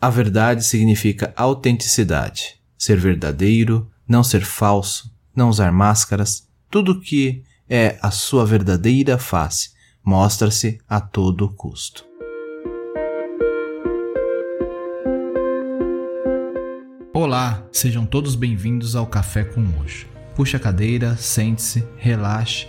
A verdade significa autenticidade, ser verdadeiro, não ser falso, não usar máscaras, tudo que é a sua verdadeira face mostra-se a todo custo. Olá, sejam todos bem-vindos ao Café com Hoje. Puxe a cadeira, sente-se, relaxe,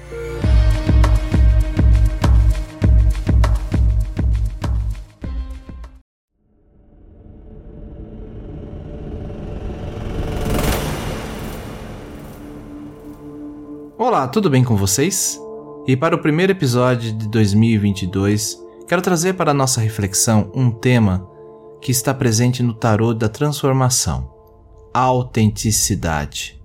Olá, tudo bem com vocês? E para o primeiro episódio de 2022, quero trazer para nossa reflexão um tema que está presente no tarô da transformação: a autenticidade.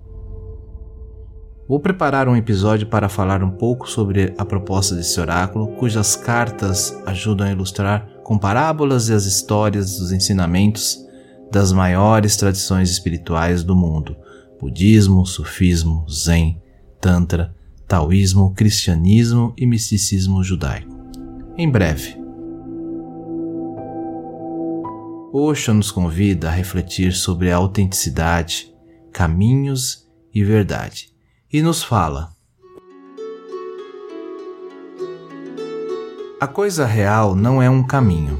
Vou preparar um episódio para falar um pouco sobre a proposta desse oráculo, cujas cartas ajudam a ilustrar com parábolas e as histórias dos ensinamentos das maiores tradições espirituais do mundo: budismo, sufismo, zen, Tantra, Taoísmo, Cristianismo e Misticismo Judaico. Em breve. Osho nos convida a refletir sobre a autenticidade, caminhos e verdade, e nos fala: A coisa real não é um caminho.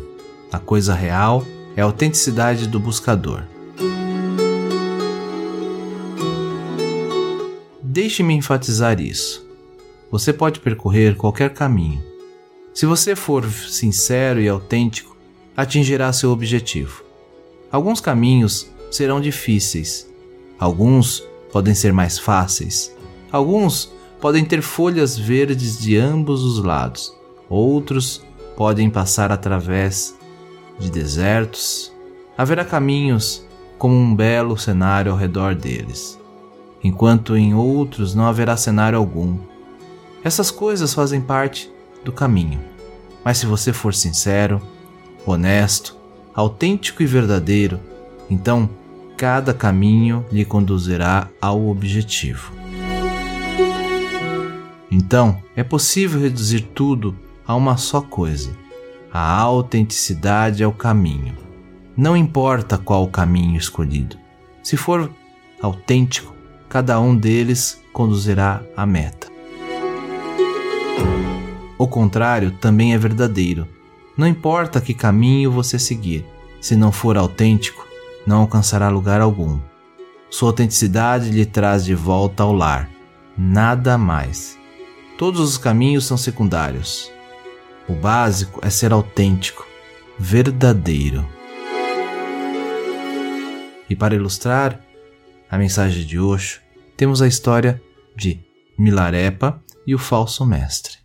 A coisa real é a autenticidade do buscador. Deixe-me enfatizar isso. Você pode percorrer qualquer caminho. Se você for sincero e autêntico, atingirá seu objetivo. Alguns caminhos serão difíceis, alguns podem ser mais fáceis, alguns podem ter folhas verdes de ambos os lados, outros podem passar através de desertos. Haverá caminhos como um belo cenário ao redor deles enquanto em outros não haverá cenário algum. Essas coisas fazem parte do caminho. Mas se você for sincero, honesto, autêntico e verdadeiro, então cada caminho lhe conduzirá ao objetivo. Então, é possível reduzir tudo a uma só coisa: a autenticidade é o caminho. Não importa qual o caminho escolhido. Se for autêntico, cada um deles conduzirá à meta. O contrário também é verdadeiro. Não importa que caminho você seguir, se não for autêntico, não alcançará lugar algum. Sua autenticidade lhe traz de volta ao lar, nada mais. Todos os caminhos são secundários. O básico é ser autêntico, verdadeiro. E para ilustrar a mensagem de Osho, temos a história de Milarepa e o falso mestre.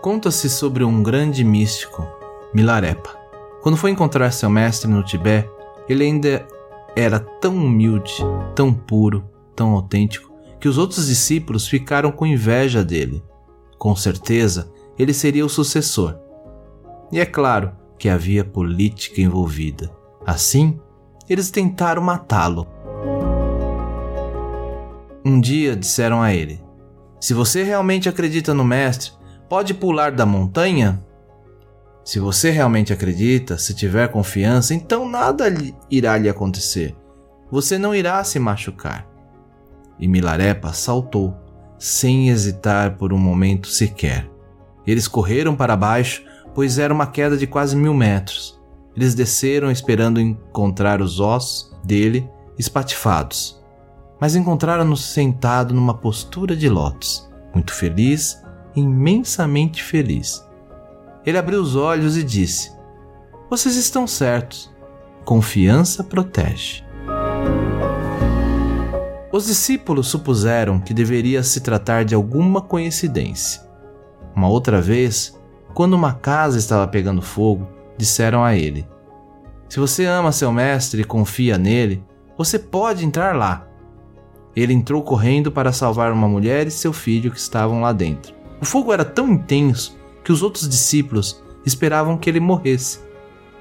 Conta-se sobre um grande místico, Milarepa. Quando foi encontrar seu mestre no Tibete, ele ainda era tão humilde, tão puro, tão autêntico, que os outros discípulos ficaram com inveja dele. Com certeza, ele seria o sucessor. E é claro que havia política envolvida. Assim, eles tentaram matá-lo. Um dia disseram a ele: Se você realmente acredita no Mestre, pode pular da montanha? Se você realmente acredita, se tiver confiança, então nada irá lhe acontecer. Você não irá se machucar. E Milarepa saltou, sem hesitar por um momento sequer. Eles correram para baixo, pois era uma queda de quase mil metros. Eles desceram esperando encontrar os ossos dele espatifados, mas encontraram-no sentado numa postura de lótus, muito feliz, imensamente feliz. Ele abriu os olhos e disse: Vocês estão certos. Confiança protege. Os discípulos supuseram que deveria se tratar de alguma coincidência. Uma outra vez, quando uma casa estava pegando fogo, disseram a ele: Se você ama seu mestre e confia nele, você pode entrar lá. Ele entrou correndo para salvar uma mulher e seu filho que estavam lá dentro. O fogo era tão intenso que os outros discípulos esperavam que ele morresse.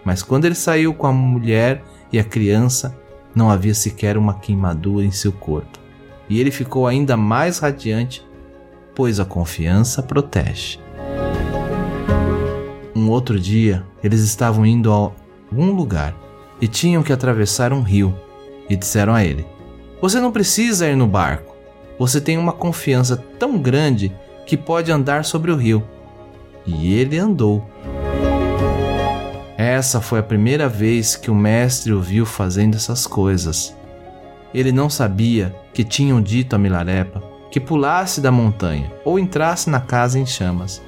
Mas quando ele saiu com a mulher e a criança, não havia sequer uma queimadura em seu corpo. E ele ficou ainda mais radiante, pois a confiança protege. Um outro dia, eles estavam indo a algum lugar e tinham que atravessar um rio. E disseram a ele: Você não precisa ir no barco. Você tem uma confiança tão grande que pode andar sobre o rio. E ele andou. Essa foi a primeira vez que o mestre o viu fazendo essas coisas. Ele não sabia que tinham dito a Milarepa que pulasse da montanha ou entrasse na casa em chamas.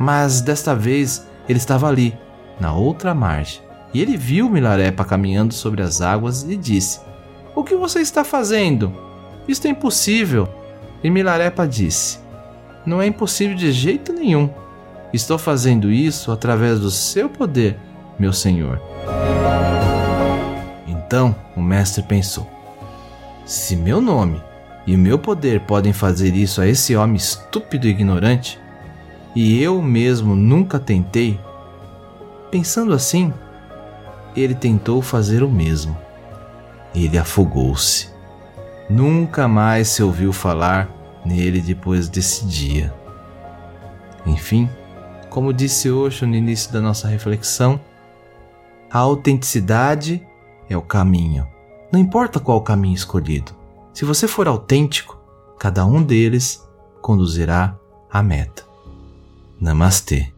Mas desta vez ele estava ali, na outra margem, e ele viu Milarepa caminhando sobre as águas e disse: O que você está fazendo? Isto é impossível. E Milarepa disse: Não é impossível de jeito nenhum. Estou fazendo isso através do seu poder, meu senhor. Então o mestre pensou: Se meu nome e meu poder podem fazer isso a esse homem estúpido e ignorante, e eu mesmo nunca tentei, pensando assim, ele tentou fazer o mesmo. Ele afogou-se. Nunca mais se ouviu falar nele depois desse dia. Enfim, como disse Osho no início da nossa reflexão, a autenticidade é o caminho. Não importa qual caminho escolhido. Se você for autêntico, cada um deles conduzirá à meta. Namaste.